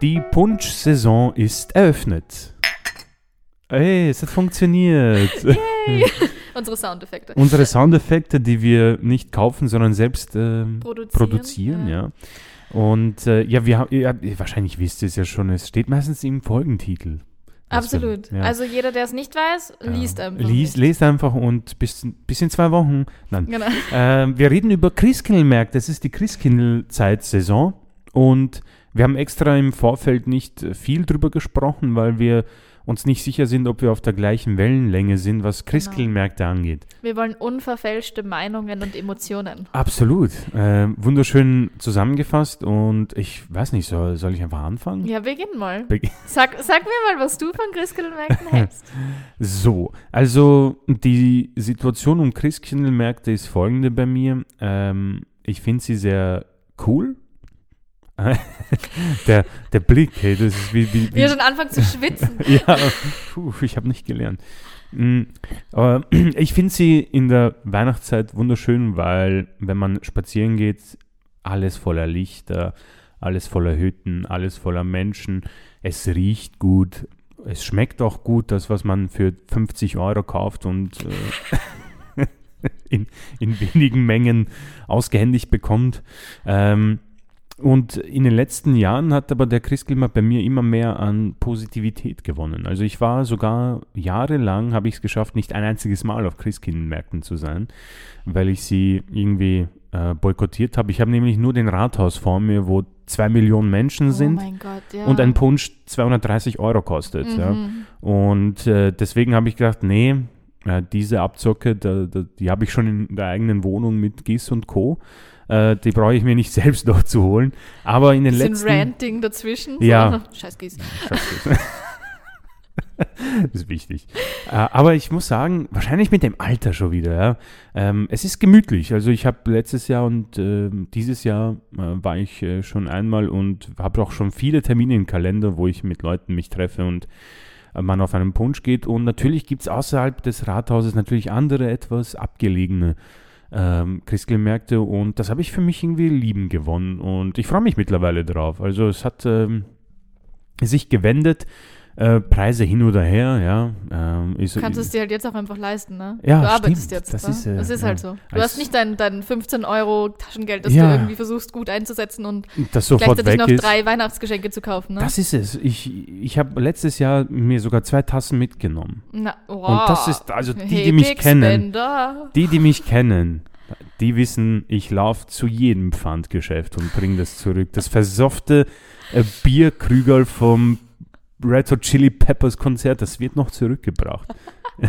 Die Punsch-Saison ist eröffnet. Hey, es hat funktioniert. Yay! Unsere Soundeffekte. Unsere Soundeffekte, die wir nicht kaufen, sondern selbst ähm, Produzieren, produzieren, ja. Und äh, ja, wir haben, ja, wahrscheinlich wisst ihr es ja schon, es steht meistens im Folgentitel. Was wir- Absolut. ja. Also jeder, der es nicht weiß, Ja. liest einfach. Lies, lest einfach und bis, bis in zwei Wochen. Nein. Genau. Ähm, wir reden über Christkindlmärkte. Es ist die Christkindlzeitsaison und wir haben extra im Vorfeld nicht äh, viel drüber gesprochen, weil wir uns nicht sicher sind, ob wir auf der gleichen Wellenlänge sind, was Christkindlmärkte angeht. Wir wollen unverfälschte Meinungen und Emotionen. Absolut. Ähm, wunderschön zusammengefasst und ich weiß nicht, soll, soll ich einfach anfangen? Ja, beginn mal. Beg- Sag, sag mir mal, was du von Christkindlmärkten hältst. So, also die Situation um Christkindlmärkte ist folgende bei mir. Ähm, ich finde sie sehr cool. der, der Blick, hey, das ist wie, wie, Wie er schon anfangen zu schwitzen. ja, puh, ich habe nicht gelernt. Mm, Aber ich finde sie in der Weihnachtszeit wunderschön, weil wenn man spazieren geht, alles voller Lichter, alles voller Hütten, alles voller Menschen. Es riecht gut, es schmeckt auch gut, das, was man für 50 Euro kauft und äh, in, in wenigen Mengen ausgehändigt bekommt. Ähm, und in den letzten Jahren hat aber der Christkindlmarkt bei mir immer mehr an Positivität gewonnen. Also ich war sogar jahrelang, habe ich es geschafft, nicht ein einziges Mal auf Christkindlmärkten zu sein, weil ich sie irgendwie äh, boykottiert habe. Ich habe nämlich nur den Rathaus vor mir, wo zwei Millionen Menschen Oh sind mein Gott, ja. und ein Punsch 230 Euro kostet. Ja. Mhm. Und äh, deswegen habe ich gedacht, nee, äh, diese Abzocke, da, da, die habe ich schon in der eigenen Wohnung mit Gis und Co. Äh, die brauche ich mir nicht selbst noch zu holen. Aber in den Bisschen letzten... Ranting dazwischen. Ja. So. Scheiß Gieß. Scheiße. das ist wichtig. Äh, aber ich muss sagen, wahrscheinlich mit dem Alter schon wieder. Ja. Ähm, es ist gemütlich. Also ich habe letztes Jahr und ähm, dieses Jahr äh, war ich äh, schon einmal und habe auch schon viele Termine im Kalender, wo ich mit Leuten mich treffe und man auf einen Punsch geht. Und natürlich gibt es außerhalb des Rathauses natürlich andere, etwas abgelegene ähm, Christkindlmärkte und das habe ich für mich irgendwie lieben gewonnen und ich freue mich mittlerweile drauf. Also es hat ähm, sich gewendet, äh, Preise hin oder her, ja. Ähm, ist, Du kannst es dir halt jetzt auch einfach leisten, ne? Ja, du arbeitest stimmt. jetzt. Das ne? ist, äh, das ist halt so. Du hast nicht dein, dein 15 Euro Taschengeld, das du irgendwie versuchst gut einzusetzen und das sofort gleichzeitig noch ist. drei Weihnachtsgeschenke zu kaufen, ne? Das ist es. Ich, ich habe letztes Jahr mir sogar zwei Tassen mitgenommen. Na, oh. Und das ist, also die, hey, die mich kennen, die, die mich kennen, die wissen, ich laufe zu jedem Pfandgeschäft und bringe das zurück. Das versoffte äh, Bierkrügerl vom Red Hot Chili Peppers Konzert, das wird noch zurückgebracht.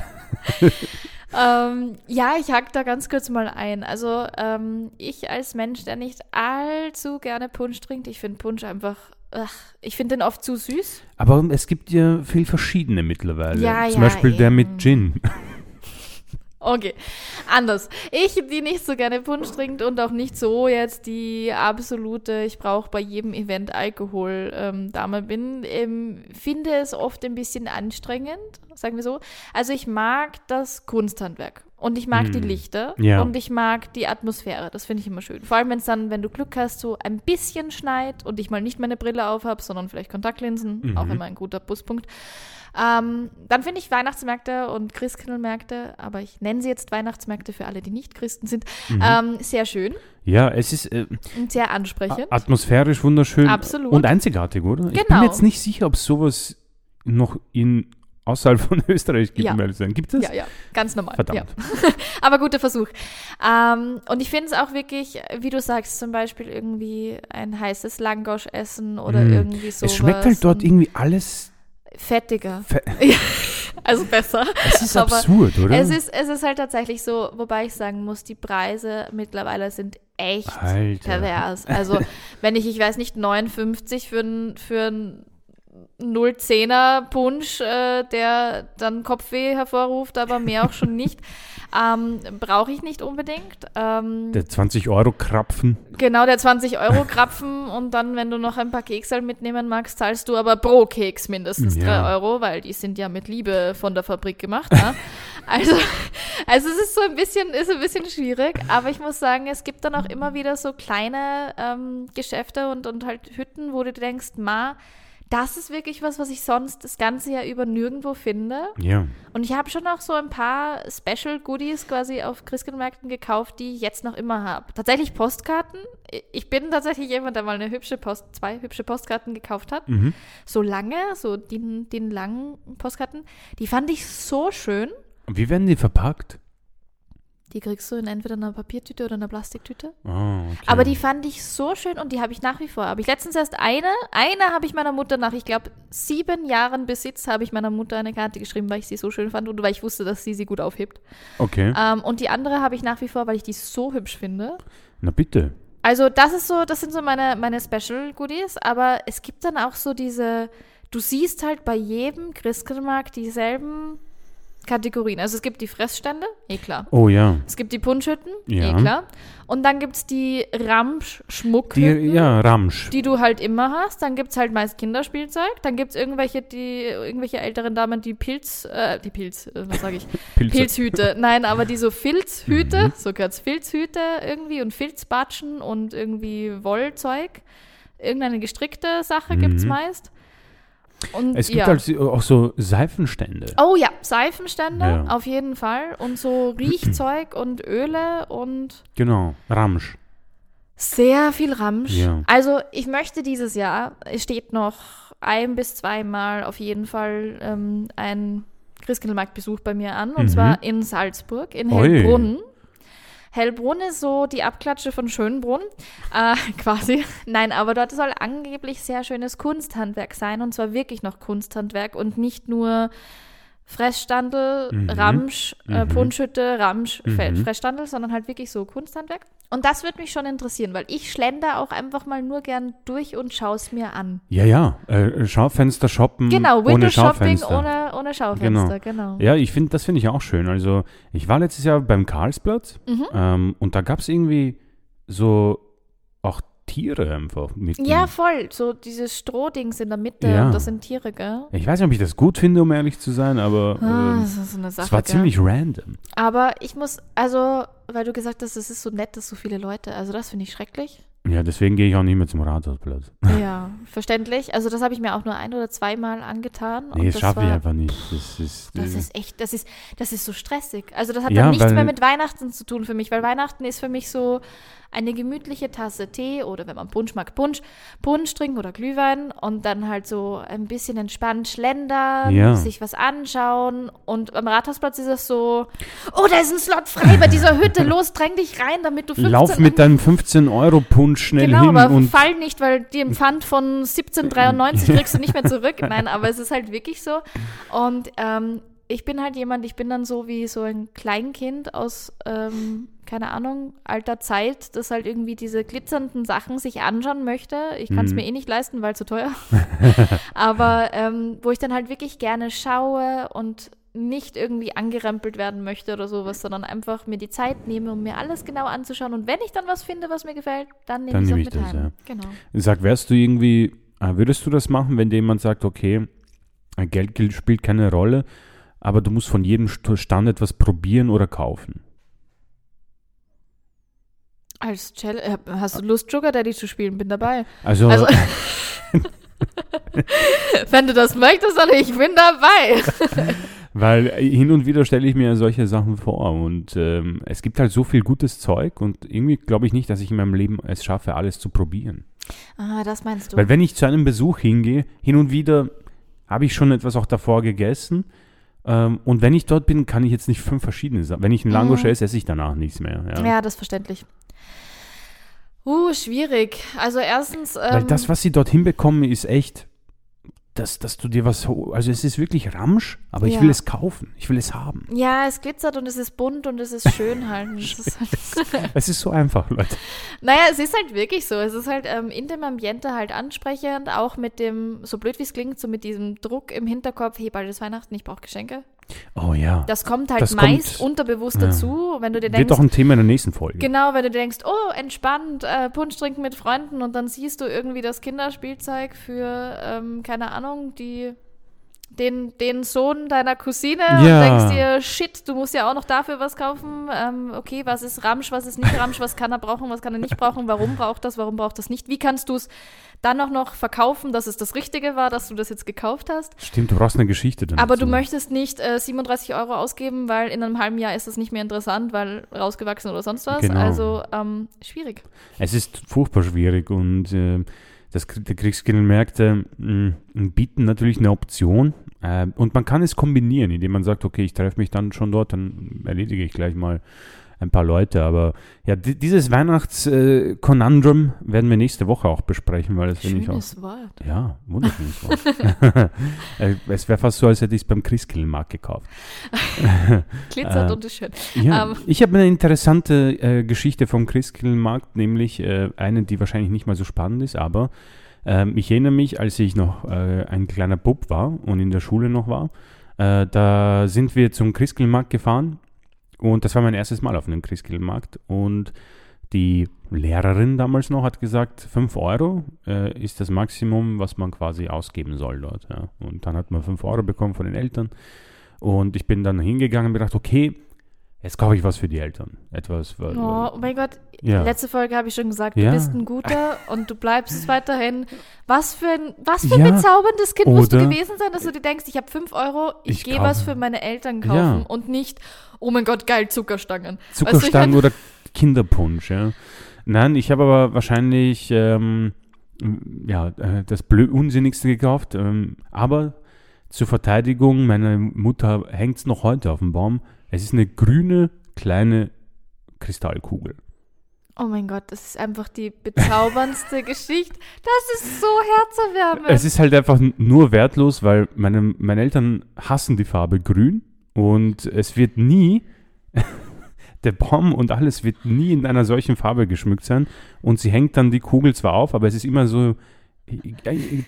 Ähm, ja, ich hack da ganz kurz mal ein. Also ähm, ich als Mensch, der nicht allzu gerne Punsch trinkt, ich finde Punsch einfach, ach, ich finde den oft zu süß. Aber es gibt ja viel verschiedene mittlerweile. Ja, Zum ja, Beispiel der eben. mit Gin. Okay, anders. Ich, die nicht so gerne Punsch trinkt und auch nicht so jetzt die absolute, ich brauche bei jedem Event Alkohol ähm, Dame bin, ähm, finde es oft ein bisschen anstrengend, sagen wir so. Also ich mag das Kunsthandwerk und ich mag die Mm, Lichter ja. und ich mag die Atmosphäre. Das finde ich immer schön. Vor allem, wenn es dann, wenn du Glück hast, so ein bisschen schneit und ich mal nicht meine Brille auf habe, sondern vielleicht Kontaktlinsen, Mhm. auch immer ein guter Pluspunkt. Ähm, dann finde ich Weihnachtsmärkte und Christkindlmärkte, aber ich nenne sie jetzt Weihnachtsmärkte für alle, die nicht Christen sind, Mhm. ähm, sehr schön Ja, es ist äh, sehr ansprechend. atmosphärisch wunderschön Absolut. und einzigartig, oder? Ich bin Genau. jetzt nicht sicher, ob es sowas noch in außerhalb von Österreich gibt, Ja. um ehrlich zu sein. Gibt es? Ja, ja, ganz normal. Verdammt. Ja. Aber guter Versuch. Ähm, und ich finde es auch wirklich, wie du sagst, zum Beispiel irgendwie ein heißes Langosch essen oder Mm. irgendwie so. Es schmeckt halt dort irgendwie alles. Fettiger. fe- Ja, also besser. Es ist Aber absurd, oder? Es ist, es ist halt tatsächlich so, wobei ich sagen muss, die Preise mittlerweile sind echt Alter. pervers. Also, wenn ich, ich weiß nicht, 59 für einen für ein 010er Punsch, äh, der dann Kopfweh hervorruft, aber mehr auch schon nicht. Ähm, Brauche ich nicht unbedingt. Ähm, Der 20-Euro-Krapfen. genau, der 20-Euro-Krapfen und dann, wenn du noch ein paar Keksel mitnehmen magst, zahlst du aber pro Keks mindestens Ja. 3 Euro, weil die sind ja mit Liebe von der Fabrik gemacht. Ne? also, also es ist so ein bisschen, ist ein bisschen schwierig, aber ich muss sagen, es gibt dann auch immer wieder so kleine ähm, Geschäfte und, und halt Hütten, wo du denkst, ma, das ist wirklich was, was ich sonst das ganze Jahr über nirgendwo finde. Ja. Und ich habe schon auch so ein paar Special Goodies quasi auf Christkindlmärkten gekauft, die ich jetzt noch immer habe. Tatsächlich Postkarten. Ich bin tatsächlich jemand, der mal eine hübsche Post, zwei hübsche Postkarten gekauft hat. Mhm. So lange, so den, den langen Postkarten. Die fand ich so schön. Wie werden die verpackt? Die kriegst du in entweder einer Papiertüte oder einer Plastiktüte. Ah, okay. Aber die fand ich so schön und die habe ich nach wie vor. Habe ich letztens erst eine, eine habe ich meiner Mutter nach, ich glaube, sieben Jahren Besitz, habe ich meiner Mutter eine Karte geschrieben, weil ich sie so schön fand und weil ich wusste, dass sie sie gut aufhebt. Okay. Ähm, und die andere habe ich nach wie vor, weil ich die so hübsch finde. Na bitte. Also das ist so, das sind so meine, meine Special Goodies, aber es gibt dann auch so diese, du siehst halt bei jedem Christkindlmarkt dieselben Kategorien. Also es gibt die Fressstände, eh klar. Oh ja. Es gibt die Punschhütten, Ja. eh klar. Und dann gibt es die Die, Ramsch-Schmuckhütten. ja, Ramsch. Die du halt immer hast, dann gibt es halt meist Kinderspielzeug, dann gibt es irgendwelche, die, irgendwelche älteren Damen, die Pilz, äh, die Pilz, äh, was sage ich. Pilzhüte. Nein, aber die so Filzhüte, Mhm. so gehört's Filzhüte irgendwie und Filzbatschen und irgendwie Wollzeug. Irgendeine gestrickte Sache Mhm. meist. Und Es gibt ja. halt auch so Seifenstände. Oh ja, Seifenstände Ja. auf jeden Fall und so Riechzeug und Öle und Genau. Ramsch. sehr viel Ramsch. Ja. Also ich möchte dieses Jahr, es steht noch ein bis zweimal auf jeden Fall ähm, ein Christkindlmarktbesuch bei mir an und Mhm. zwar in Salzburg, in. Hellbrunn. Hellbrunn ist so die Abklatsche von Schönbrunn, äh, quasi. Nein, aber dort soll angeblich sehr schönes Kunsthandwerk sein und zwar wirklich noch Kunsthandwerk und nicht nur Fressstandel, Mhm. Ramsch, äh, Mhm. Punschhütte, Ramsch, Mhm. Fressstandel, sondern halt wirklich so Kunsthandwerk. Und das würde mich schon interessieren, weil ich schlender auch einfach mal nur gern durch und schaue es mir an. Ja, ja. Äh, Schaufenster shoppen Genau, ohne Window Shopping Schaufenster. ohne, ohne Schaufenster, genau. Ja, ich finde, das finde ich auch schön. Also, ich war letztes Jahr beim Karlsplatz Mhm. ähm, und da gab es irgendwie so Tiere einfach mit. Ja, voll. So dieses Strohdings in der Mitte Ja. und das sind Tiere, gell? Ich weiß nicht, ob ich das gut finde, um ehrlich zu sein, aber Ah, ähm, das ist so eine Sache. es war gell? ziemlich random. Aber ich muss, also, weil du gesagt hast, es ist so nett, dass so viele Leute, also das finde ich schrecklich. Ja, deswegen gehe ich auch nicht mehr zum Rathausplatz. ja, verständlich. Also das habe ich mir auch nur ein oder zweimal angetan. Nee, und das schaffe ich einfach nicht. Das ist, Das ist echt, das ist, das ist so stressig. Also das hat Ja, dann nichts mehr mit Weihnachten zu tun für mich, weil Weihnachten ist für mich so eine gemütliche Tasse Tee oder wenn man Punsch mag, Punsch, Punsch trinken oder Glühwein und dann halt so ein bisschen entspannt schlendern, Ja. sich was anschauen und am Rathausplatz ist es so, oh, da ist ein Slot frei bei dieser Hütte, los, dräng dich rein, damit du 15 Lauf mit deinem 15-Euro-Punsch schnell Genau, hin aber und fall nicht, weil den Pfand von 1793 kriegst du nicht mehr zurück. Nein, aber es ist halt wirklich so. Und ähm, ich bin halt jemand, ich bin dann so wie so ein Kleinkind aus, ähm, keine Ahnung, alter Zeit, das halt irgendwie diese glitzernden Sachen sich anschauen möchte. Ich kann es Mhm. mir eh nicht leisten, weil zu teuer. aber ähm, wo ich dann halt wirklich gerne schaue und nicht irgendwie angerempelt werden möchte oder sowas, sondern einfach mir die Zeit nehme, um mir alles genau anzuschauen. Und wenn ich dann was finde, was mir gefällt, dann nehme Dann ich es auch nehme mit ich das, heim. Genau. sag, wärst du irgendwie, äh, würdest du das machen, wenn dir jemand sagt, okay, äh, Geld gel- spielt keine Rolle, aber du musst von jedem St- Stand etwas probieren oder kaufen? Als Challenge, äh, hast du Lust, Sugar Daddy zu spielen? Bin dabei. Also, Also, wenn du das möchtest, dann ich bin dabei. weil äh, hin und wieder stelle ich mir solche Sachen vor und ähm, es gibt halt so viel gutes Zeug und irgendwie glaube ich nicht, dass ich in meinem Leben es schaffe, alles zu probieren. Ah, das meinst du. Weil wenn ich zu einem Besuch hingehe, hin und wieder habe ich schon etwas auch davor gegessen. Ähm, und wenn ich dort bin, kann ich jetzt nicht fünf verschiedene Sachen. Wenn ich einen Langosch Mhm. esse, esse ich danach nichts mehr. Ja. ja, das ist verständlich. Uh, schwierig. Also erstens, Weil ähm, das, was sie dort hinbekommen, ist echt, dass, dass du dir was, also es ist wirklich Ramsch, aber ich Ja. will es kaufen, ich will es haben. ja, es glitzert und es ist bunt und es ist schön halt. Es ist halt Es ist so einfach, Leute. Naja, es ist halt wirklich so. Es ist halt ähm, in dem Ambiente halt ansprechend, auch mit dem, so blöd wie es klingt, so mit diesem Druck im Hinterkopf, hey, bald ist Weihnachten, ich brauche Geschenke. Oh ja. Das kommt halt Das meist kommt- unterbewusst ja. dazu, wenn du dir Wird denkst, doch ein Thema in der nächsten Folge. Genau, wenn du denkst, oh, entspannt, äh, Punsch trinken mit Freunden und dann siehst du irgendwie das Kinderspielzeug für, ähm, keine Ahnung, die, den, den Sohn deiner Cousine Ja. und denkst dir, shit, du musst ja auch noch dafür was kaufen. Ähm, okay, was ist Ramsch, was ist nicht Ramsch, was kann er brauchen, was kann er nicht brauchen, warum braucht das, warum braucht das nicht? Wie kannst du es dann auch noch verkaufen, dass es das Richtige war, dass du das jetzt gekauft hast? Stimmt, du brauchst eine Geschichte dann. Aber du dazu. möchtest nicht äh, 37 Euro ausgeben, weil in einem halben Jahr ist das nicht mehr interessant, weil rausgewachsen oder sonst was. Genau. Also ähm, schwierig. Es ist furchtbar schwierig und äh, das, die Kriegskindlmärkte mh, bieten natürlich eine Option äh, und man kann es kombinieren, indem man sagt, okay, ich treffe mich dann schon dort, dann erledige ich gleich mal ein paar Leute. Aber ja, di dieses Weihnachts-Konundrum werden wir nächste Woche auch besprechen, weil das finde ich auch. Wort. Ja, wunderschönes Wort. Äh, es wäre fast so, als hätte ich es beim Christkindlmarkt gekauft. Glitzert Äh, und ist schön. Ja, Ähm. ich habe eine interessante äh, Geschichte vom Christkindlmarkt, nämlich äh, eine, die wahrscheinlich nicht mal so spannend ist, aber ähm, ich erinnere mich, als ich noch äh, ein kleiner Bub war und in der Schule noch war, äh, da sind wir zum Christkindlmarkt gefahren und das war mein erstes Mal auf einem Christkindlmarkt und die Lehrerin damals noch hat gesagt, 5 Euro äh, ist das Maximum, was man quasi ausgeben soll dort. Ja. Und dann hat man 5 Euro bekommen von den Eltern. Und ich bin dann hingegangen und gedacht, okay, jetzt kaufe ich was für die Eltern. Etwas. weil- Oh, oh mein Gott, Ja. letzte Folge habe ich schon gesagt, Ja. du bist ein guter und du bleibst es weiterhin. Was für ein, was für ein Ja. bezauberndes Kind musst du Oder- gewesen sein, dass du dir denkst, ich habe 5 Euro, ich, Ich gehe was für meine Eltern kaufen Ja. und nicht, oh mein Gott, geil, Zuckerstangen. Weißt du, ich Zuckerstangen mein- oder Kinderpunsch, ja. Nein, ich habe aber wahrscheinlich ähm, ja, äh, das Blö Unsinnigste gekauft. Ähm, aber zur Verteidigung, meine Mutter hängt es noch heute auf dem Baum. Es ist eine grüne, kleine Kristallkugel. Oh mein Gott, das ist einfach die bezauberndste Geschichte. Das ist so herzerwärmend. Es ist halt einfach nur wertlos, weil meine, meine Eltern hassen die Farbe grün und es wird nie, der Baum und alles wird nie in einer solchen Farbe geschmückt sein und sie hängt dann die Kugel zwar auf, aber es ist immer so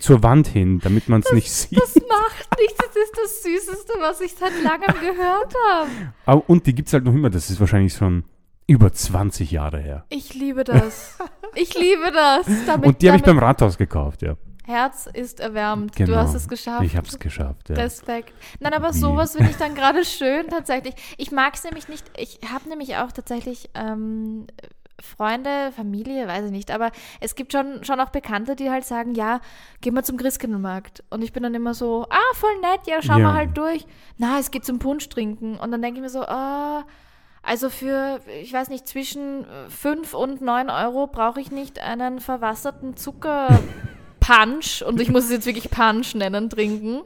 zur Wand hin, damit man es nicht sieht. Das macht nichts, das ist das Süßeste, was ich seit langem gehört habe. Und die gibt es halt noch immer, das ist wahrscheinlich schon über 20 Jahre her. Ich liebe das. Ich liebe das. Damit, Und die habe ich beim Rathaus gekauft, ja. Herz ist erwärmt. Du Genau. hast es geschafft. Ich habe es geschafft, ja. Respekt. Nein, aber Wie? sowas finde ich dann gerade schön tatsächlich. Ich mag es nämlich nicht. Ich habe nämlich auch tatsächlich ähm, Freunde, Familie, weiß ich nicht, aber es gibt schon, schon auch Bekannte, die halt sagen, ja, gehen wir zum Christkindlmarkt. Und ich bin dann immer so, ah, voll nett, ja, schauen Ja. wir halt durch. Na, es geht zum Punsch trinken. Und dann denke ich mir so, ah, also für, ich weiß nicht, zwischen 5 und 9 Euro brauche ich nicht einen verwasserten Zuckerpunch, und ich muss es jetzt wirklich Punch nennen, trinken,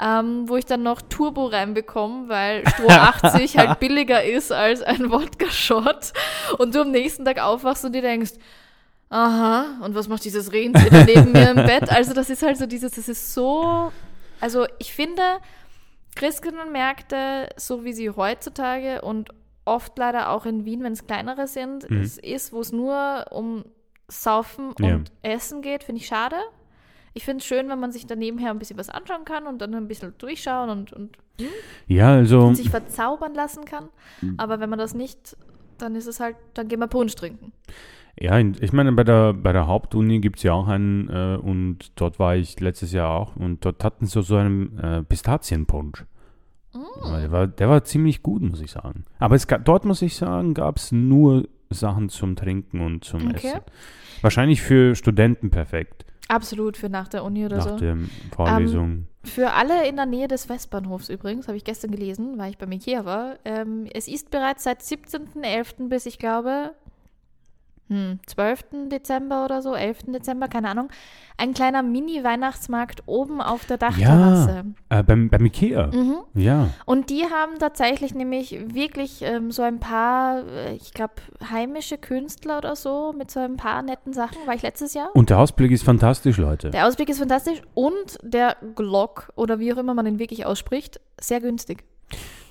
ähm, wo ich dann noch Turbo reinbekomme, weil Stroh 80 halt billiger ist als ein Wodka-Shot. Und du am nächsten Tag aufwachst und dir denkst, aha, und was macht dieses Rentier neben mir im Bett? Also das ist halt so dieses, das ist so, also ich finde, Christkindlmärkte, so wie sie heutzutage und oft leider auch in Wien, wenn es kleinere sind, Mhm. es ist, wo es nur um Saufen und Ja. Essen geht, finde ich schade. Ich finde es schön, wenn man sich dann nebenher ein bisschen was anschauen kann und dann ein bisschen durchschauen und, und, Ja, also und sich verzaubern lassen kann. Mhm. Aber wenn man das nicht, dann ist es halt, dann gehen wir Punsch trinken. Ja, ich meine, bei der, bei der Hauptuni gibt es ja auch einen, äh, und dort war ich letztes Jahr auch, und dort hatten sie so einen äh, Pistazienpunsch. Mm. Der, war, der war ziemlich gut, muss ich sagen. Aber es gab, dort, muss ich sagen, gab es nur Sachen zum Trinken und zum Okay. Essen. Wahrscheinlich für Studenten perfekt, Absolut für nach der Uni oder nach so. der Vorlesung. Für alle in der Nähe des Westbahnhofs übrigens, habe ich gestern gelesen, weil ich beim Ikea war. Ähm, es ist bereits seit 17.11. bis, ich glaube, hm, 12. Dezember oder so, 11. Dezember, keine Ahnung, ein kleiner Mini-Weihnachtsmarkt oben auf der Dachterrasse. Äh, beim, beim Ikea. Mhm. Ja. Und die haben tatsächlich nämlich wirklich ähm, so ein paar, äh, ich glaube, heimische Künstler oder so mit so ein paar netten Sachen. War ich letztes Jahr? Und der Ausblick ist fantastisch, Leute. Der Ausblick ist fantastisch und der Glock oder wie auch immer man ihn wirklich ausspricht, sehr günstig.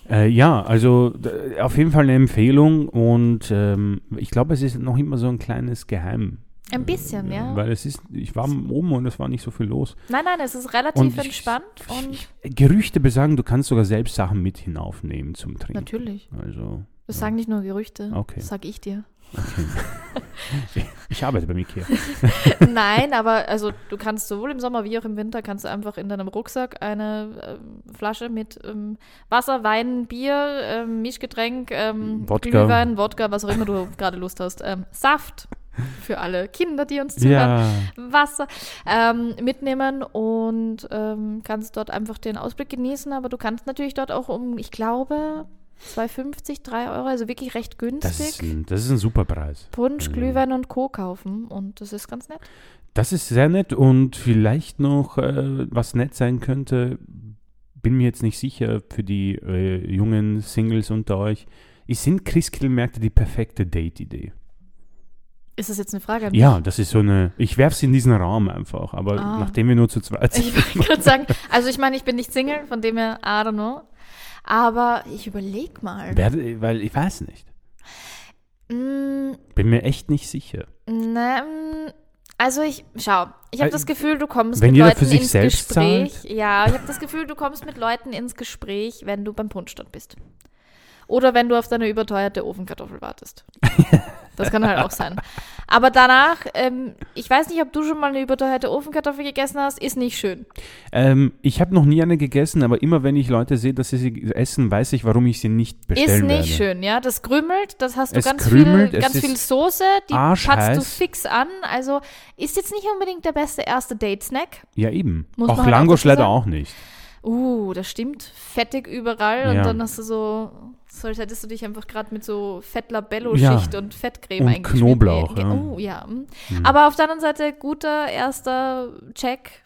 Äh, ja, also auf jeden Fall eine Empfehlung und ähm, ich glaube, es ist noch immer so ein kleines Geheim. Ein bisschen, ja. Weil es ist, ich war oben und es war nicht so viel los. Nein, nein, es ist relativ Und ich- entspannt und Ich, Gerüchte besagen, du kannst sogar selbst Sachen mit hinaufnehmen zum Trinken. natürlich. Also, Das sagen nicht nur Gerüchte. Okay. Das sag ich dir. okay. ich arbeite beim Ikea. Nein, aber also du kannst sowohl im Sommer wie auch im Winter kannst du einfach in deinem Rucksack eine ähm, Flasche mit ähm, Wasser, Wein, Bier, ähm, Mischgetränk, ähm, Wodka. Glühwein, Wodka, was auch immer du gerade Lust hast, ähm, Saft für alle Kinder, die uns zuhören, Ja, Wasser ähm, mitnehmen und ähm, kannst dort einfach den Ausblick genießen, aber du kannst natürlich dort auch um, ich glaube, 2,50, 3 Euro, also wirklich recht das ist, günstig. ein, das ist ein super Preis. Punsch, Also- Glühwein und Co. kaufen und das ist ganz nett. Das ist sehr nett und vielleicht noch, äh, was nett sein könnte, bin mir jetzt nicht sicher für die äh, jungen Singles unter euch. Sind Christkindlmärkte die perfekte Date-Idee? Ist das jetzt eine Frage an mich? Ja, das ist so eine. Ich werfe sie in diesen Raum einfach, aber Ah. nachdem wir nur zu zweit sind. Ich wollte gerade sagen, also ich meine, ich bin nicht Single, von dem her, I don't know. Aber ich überleg mal. Werde, weil ich weiß nicht. Mm, Bin mir echt nicht sicher. ne, mm, also ich, schau, ich habe Äh, das Gefühl, du kommst wenn mit jeder Leuten für sich ins selbst Gespräch. Ja, ich habe das Gefühl, du kommst mit Leuten ins Gespräch, wenn du beim Punschstand bist. Oder wenn du auf deine überteuerte Ofenkartoffel wartest. Das kann halt auch sein. Aber danach, ähm, ich weiß nicht, ob du schon mal eine überteuerte Ofenkartoffel gegessen hast, ist nicht schön. Ähm, ich habe noch nie eine gegessen, aber immer wenn ich Leute sehe, dass sie sie essen, weiß ich, warum ich sie nicht bestellen Ist nicht werde. schön, ja. Das krümelt, das hast du Es ganz krümelt, viel, ganz viel Soße, die patzt du fix an. Also ist jetzt nicht unbedingt der beste erste Date-Snack. Ja, eben. Muss auch halt auch Langosch leider auch nicht. Uh, das stimmt. Fettig überall und Ja. dann hast du so, so als hättest du dich einfach gerade mit so Fettlabello-Schicht Ja. und Fettcreme Und. Knoblauch, ja. Oh, ja. mm. Hm. Aber auf der anderen Seite, guter erster Check.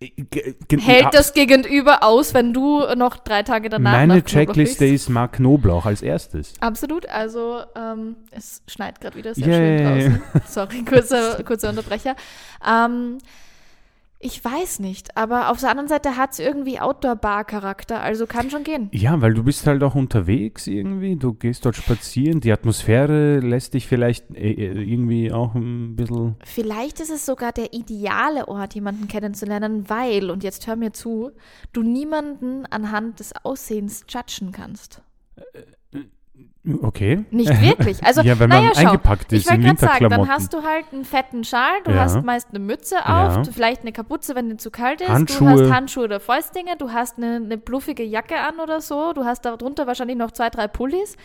Ge- ge- Hält das Gegenüber aus, wenn du noch drei Tage danach Meine Checkliste ist mag Knoblauch als erstes. Absolut, also ähm, es schneit gerade wieder sehr Yay. schön draußen. Sorry, kurzer, kurzer Unterbrecher. Ähm, ich weiß nicht, aber auf der anderen Seite hat es irgendwie Outdoor-Bar-Charakter, also kann schon gehen. Ja, weil du bist halt auch unterwegs irgendwie, du gehst dort spazieren, die Atmosphäre lässt dich vielleicht äh, äh, irgendwie auch ein bisschen... Vielleicht ist es sogar der ideale Ort, jemanden kennenzulernen, weil, und jetzt hör mir zu, du niemanden anhand des Aussehens judgen kannst. Okay. Nicht wirklich. Also, ja, wenn man naja, schau. eingepackt Ich ist in wollte gerade sagen, dann hast du halt einen fetten Schal, du Ja. hast meist eine Mütze Ja. auf, vielleicht eine Kapuze, wenn dir zu kalt ist, du Handschuhe. hast Handschuhe oder Fäustlinge, du hast eine, eine bluffige Jacke an oder so, du hast darunter wahrscheinlich noch zwei, drei Pullis.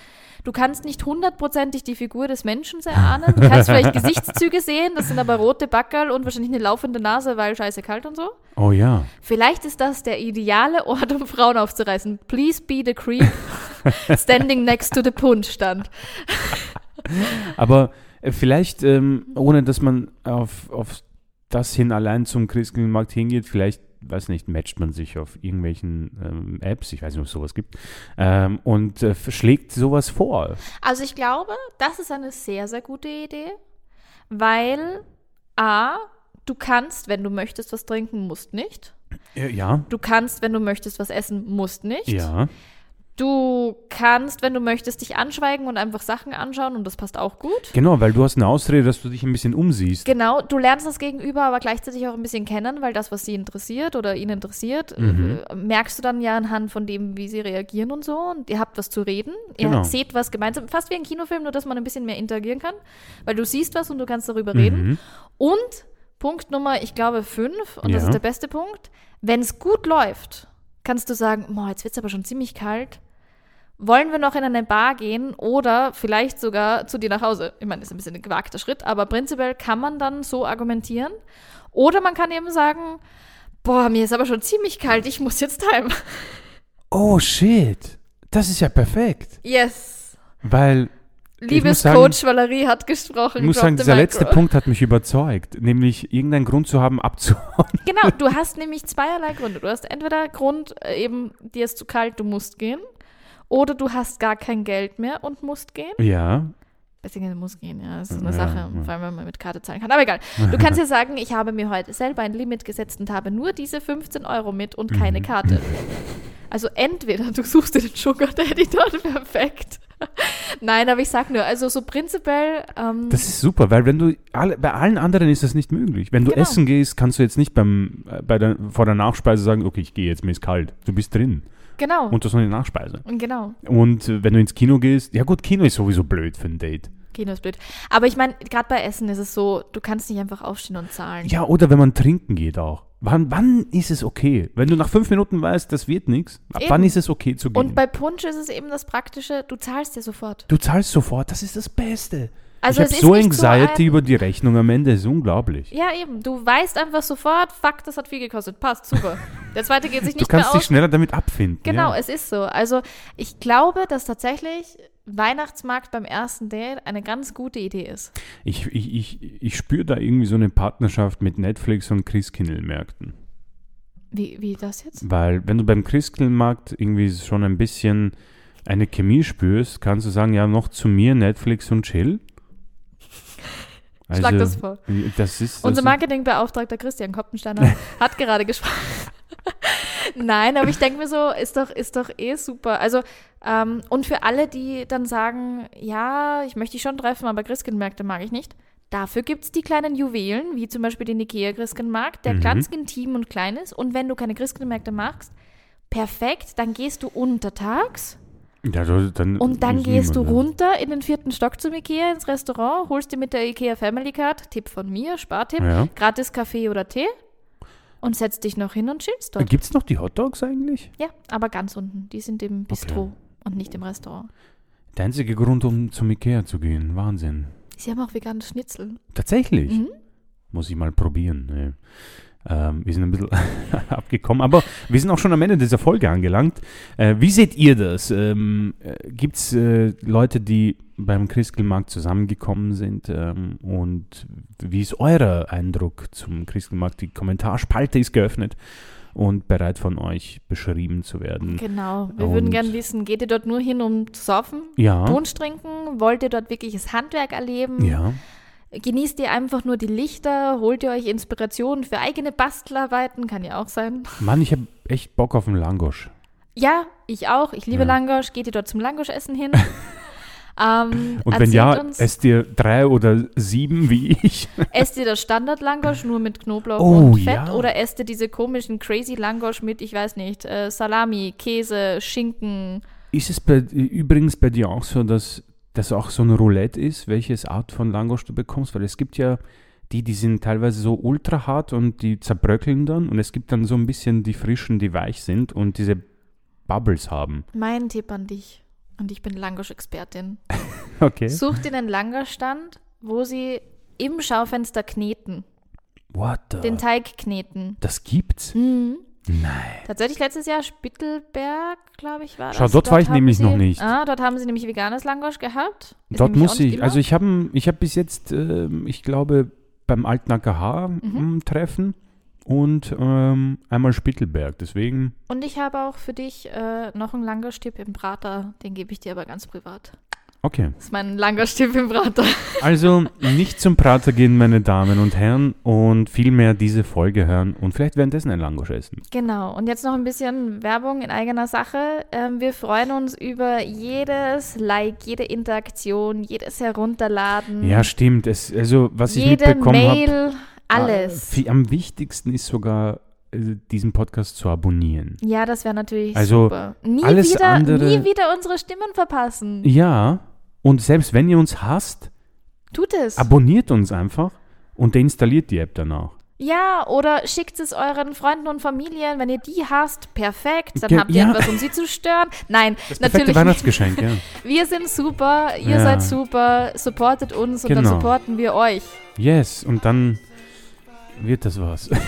Du kannst nicht hundertprozentig die Figur des Menschen erahnen. Du kannst vielleicht Gesichtszüge sehen, das sind aber rote Backerl und wahrscheinlich eine laufende Nase, weil scheiße kalt und so. Oh ja. Vielleicht ist das der ideale Ort, um Frauen aufzureißen. Please be the creep standing next to the Punschstand. Aber äh, vielleicht, ähm, ohne dass man auf, auf das hin allein zum Christkindlmarkt hingeht, vielleicht, weiß nicht, matcht man sich auf irgendwelchen ähm, Apps, ich weiß nicht, ob es sowas gibt, ähm, und äh, schlägt sowas vor. Also ich glaube, das ist eine sehr, sehr gute Idee, weil A, du kannst, wenn du möchtest, was trinken, musst nicht. Äh, ja, Du kannst, wenn du möchtest, was essen, musst nicht. ja. Du kannst, wenn du möchtest, dich anschweigen und einfach Sachen anschauen und das passt auch gut. Genau, weil du hast eine Ausrede, dass du dich ein bisschen umsiehst. Genau, du lernst das Gegenüber aber gleichzeitig auch ein bisschen kennen, weil das, was sie interessiert oder ihn interessiert, Mhm. äh, merkst du dann ja anhand von dem, wie sie reagieren und so. Und ihr habt was zu reden. Ihr Genau. seht was gemeinsam, fast wie ein Kinofilm, nur dass man ein bisschen mehr interagieren kann, weil du siehst was und du kannst darüber reden. Mhm. Und Punkt Nummer, ich glaube, fünf, und das Ja. ist der beste Punkt, wenn es gut läuft, kannst du sagen, jetzt wird es aber schon ziemlich kalt. Wollen wir noch in eine Bar gehen oder vielleicht sogar zu dir nach Hause? Ich meine, das ist ein bisschen ein gewagter Schritt, aber prinzipiell kann man dann so argumentieren. Oder man kann eben sagen, boah, mir ist aber schon ziemlich kalt, ich muss jetzt heim. Oh shit, das ist ja perfekt, Yes. weil Liebes sagen- Coach Valerie hat gesprochen. ich muss sagen, dieser micro. letzte Punkt hat mich überzeugt, nämlich irgendeinen Grund zu haben, abzuhauen. Genau, du hast nämlich zweierlei Gründe. Du hast entweder Grund, äh, eben, dir ist zu kalt, du musst gehen. Oder du hast gar kein Geld mehr und musst gehen. Ja, Deswegen muss gehen, ja. Das ist eine Ja, Sache, ja. vor allem wenn man mit Karte zahlen kann. Aber egal. Du kannst ja sagen, ich habe mir heute selber ein Limit gesetzt und habe nur diese 15 Euro mit und keine Mhm. Karte. Also entweder du suchst dir den Sugar Daddy dort perfekt. Nein, aber ich sag nur, also so prinzipiell. Ähm, Das ist super, weil wenn du alle, bei allen anderen ist das nicht möglich. Wenn du Genau. essen gehst, kannst du jetzt nicht beim, äh, bei der, vor der Nachspeise sagen, okay, ich gehe jetzt, mir ist kalt. Du bist drin genau. und du hast noch eine Nachspeise. genau. Und wenn du ins Kino gehst, ja gut, Kino ist sowieso blöd für ein Date. Kino ist blöd. Aber ich meine, gerade bei Essen ist es so, du kannst nicht einfach aufstehen und zahlen. Ja, oder wenn man trinken geht auch. Wann, wann ist es okay? Wenn du nach fünf Minuten weißt, das wird nichts, ab Eben. wann ist es okay zu gehen? Und bei Punsch ist es eben das Praktische, du zahlst ja sofort. du zahlst sofort, das ist das Beste. Also ich habe so so Anxiety ein- über die Rechnung am Ende, ist unglaublich. Ja, eben. Du weißt einfach sofort, fuck, das hat viel gekostet. Passt, super. Der zweite geht sich Du nicht mehr kannst dich aus. schneller damit abfinden. Genau, ja. es ist so. Also ich glaube, dass tatsächlich Weihnachtsmarkt beim ersten Date eine ganz gute Idee ist. Ich, ich, ich, ich spüre da irgendwie so eine Partnerschaft mit Netflix und Christkindlmärkten. Wie, wie das jetzt? Weil wenn du beim Christkindlmarkt irgendwie schon ein bisschen eine Chemie spürst, kannst du sagen, ja, noch zu mir Netflix und Chill. Schlag das vor. Das ist, das Unser ist- Marketingbeauftragter Christian Koppensteiner hat gerade gesprochen. Nein, aber ich denke mir so, ist doch, ist doch eh super. Also, ähm, und für alle, die dann sagen, ja, ich möchte dich schon treffen, aber Christkindmärkte mag ich nicht. Dafür gibt es die kleinen Juwelen, wie zum Beispiel den Ikea Christkindmarkt, der Mhm. ganz intim und klein ist. Und wenn du keine Christkindmärkte magst, perfekt, dann gehst du untertags ja, dann und dann gehst du ne? runter in den vierten Stock zum Ikea ins Restaurant, holst dir mit der Ikea Family Card, Tipp von mir, Spartipp, Ja. gratis Kaffee oder Tee und setzt dich noch hin und chillst dort. Gibt es noch die Hotdogs eigentlich? Ja, aber ganz unten. Die sind im Bistro und nicht im Restaurant. Der einzige Grund, um zum Ikea zu gehen. Wahnsinn. Sie haben auch veganes Schnitzel. Tatsächlich. Mhm. Muss ich mal probieren. ne. Ähm, wir sind ein bisschen abgekommen, aber wir sind auch schon am Ende dieser Folge angelangt. Äh, wie seht ihr das? Ähm, Gibt es äh, Leute, die beim Christkindlmarkt zusammengekommen sind? Ähm, und wie ist euer Eindruck zum Christkindlmarkt? Die Kommentarspalte ist geöffnet und bereit von euch beschrieben zu werden. Genau. Wir Und- würden gerne wissen, geht ihr dort nur hin, um zu saufen, Ja, Punsch trinken? Wollt ihr dort wirkliches Handwerk erleben? ja. Genießt ihr einfach nur die Lichter? Holt ihr euch Inspirationen für eigene Bastelarbeiten? Kann ja auch sein. Mann, ich habe echt Bock auf einen Langosch. Ja, ich auch. Ich liebe Ja. Langosch. Geht ihr dort zum Langosch-Essen hin? ähm, Und wenn ja, uns, esst ihr drei oder sieben wie ich? esst ihr das Standard-Langosch nur mit Knoblauch Oh, und Fett ja. oder esst ihr diese komischen crazy Langosch mit, ich weiß nicht, äh, Salami, Käse, Schinken? Ist es bei, übrigens bei dir auch so, dass das auch so ein Roulette ist, welches Art von Langosch du bekommst? Weil es gibt ja die, die sind teilweise so ultra hart und die zerbröckeln dann und es gibt dann so ein bisschen die frischen, die weich sind und diese Bubbles haben. Mein Tipp an dich. Und ich bin Langosch-Expertin. Okay. Such dir einen Langosch-Stand, wo sie im Schaufenster kneten, What the? den Teig kneten. das gibt's? Mhm. Nein. Tatsächlich letztes Jahr Spittelberg, glaube ich, war das. Schau, dort war ich nämlich sie, noch nicht. Ah, dort haben sie nämlich veganes Langosch gehabt. Ist Dort muss ich, immer. also ich habe ich hab bis jetzt, ähm, ich glaube, beim alten AKH Mhm. ähm, Treffen und ähm, einmal Spittelberg. Deswegen, Und ich habe auch für dich äh, noch einen Langosch-Tipp im Prater. Den gebe ich dir aber ganz privat. Okay. Das ist mein im Prater. Also nicht zum Prater gehen, meine Damen und Herren, und vielmehr diese Folge hören und vielleicht währenddessen ein Langosch essen. Genau. Und jetzt noch ein bisschen Werbung in eigener Sache. Ähm, wir freuen uns über jedes Like, jede Interaktion, jedes Herunterladen, Ja, stimmt. Es, also, was ich jede mitbekommen habe. Mail, alles. am wichtigsten ist sogar, äh, diesen Podcast zu abonnieren. Ja, das wäre natürlich Also, super. Nie alles wieder, andere- nie wieder unsere Stimmen verpassen. Ja, und selbst wenn ihr uns hasst, Tut es. abonniert uns einfach und deinstalliert die App danach. Ja, oder schickt es euren Freunden und Familien, wenn ihr die hasst, perfekt, dann Ge- habt ihr ja. etwas, um sie zu stören. Nein, Das natürlich. Weihnachtsgeschenk, ja. Wir sind super, ihr Ja. seid super, supportet uns und dann Genau. supporten wir euch. Yes, und dann wird das was.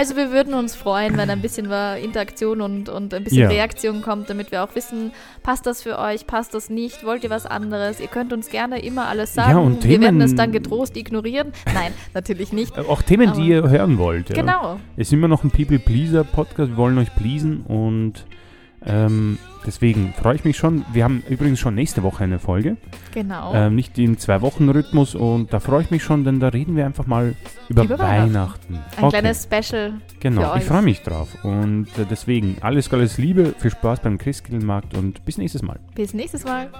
Also wir würden uns freuen, wenn ein bisschen Interaktion und, und ein bisschen Ja. Reaktion kommt, damit wir auch wissen, passt das für euch, passt das nicht, wollt ihr was anderes? Ihr könnt uns gerne immer alles sagen. Ja, und wir werden Themen- es dann getrost ignorieren. Nein, natürlich nicht. Äh, Auch Themen, die ihr hören wollt. Ja. Genau. Es ist immer noch ein People-Pleaser-Podcast. Wir wollen euch pleasen und Ähm, deswegen freue ich mich schon. Wir haben übrigens schon nächste Woche eine Folge. Genau. Ähm, nicht im Zwei-Wochen-Rhythmus und da freue ich mich schon, denn da reden wir einfach mal über, Über Weihnachten. Ein kleines Special. Genau, ich freue mich drauf. Und äh, deswegen alles, alles Liebe, viel Spaß beim Christkindlmarkt und bis nächstes Mal. Bis nächstes Mal.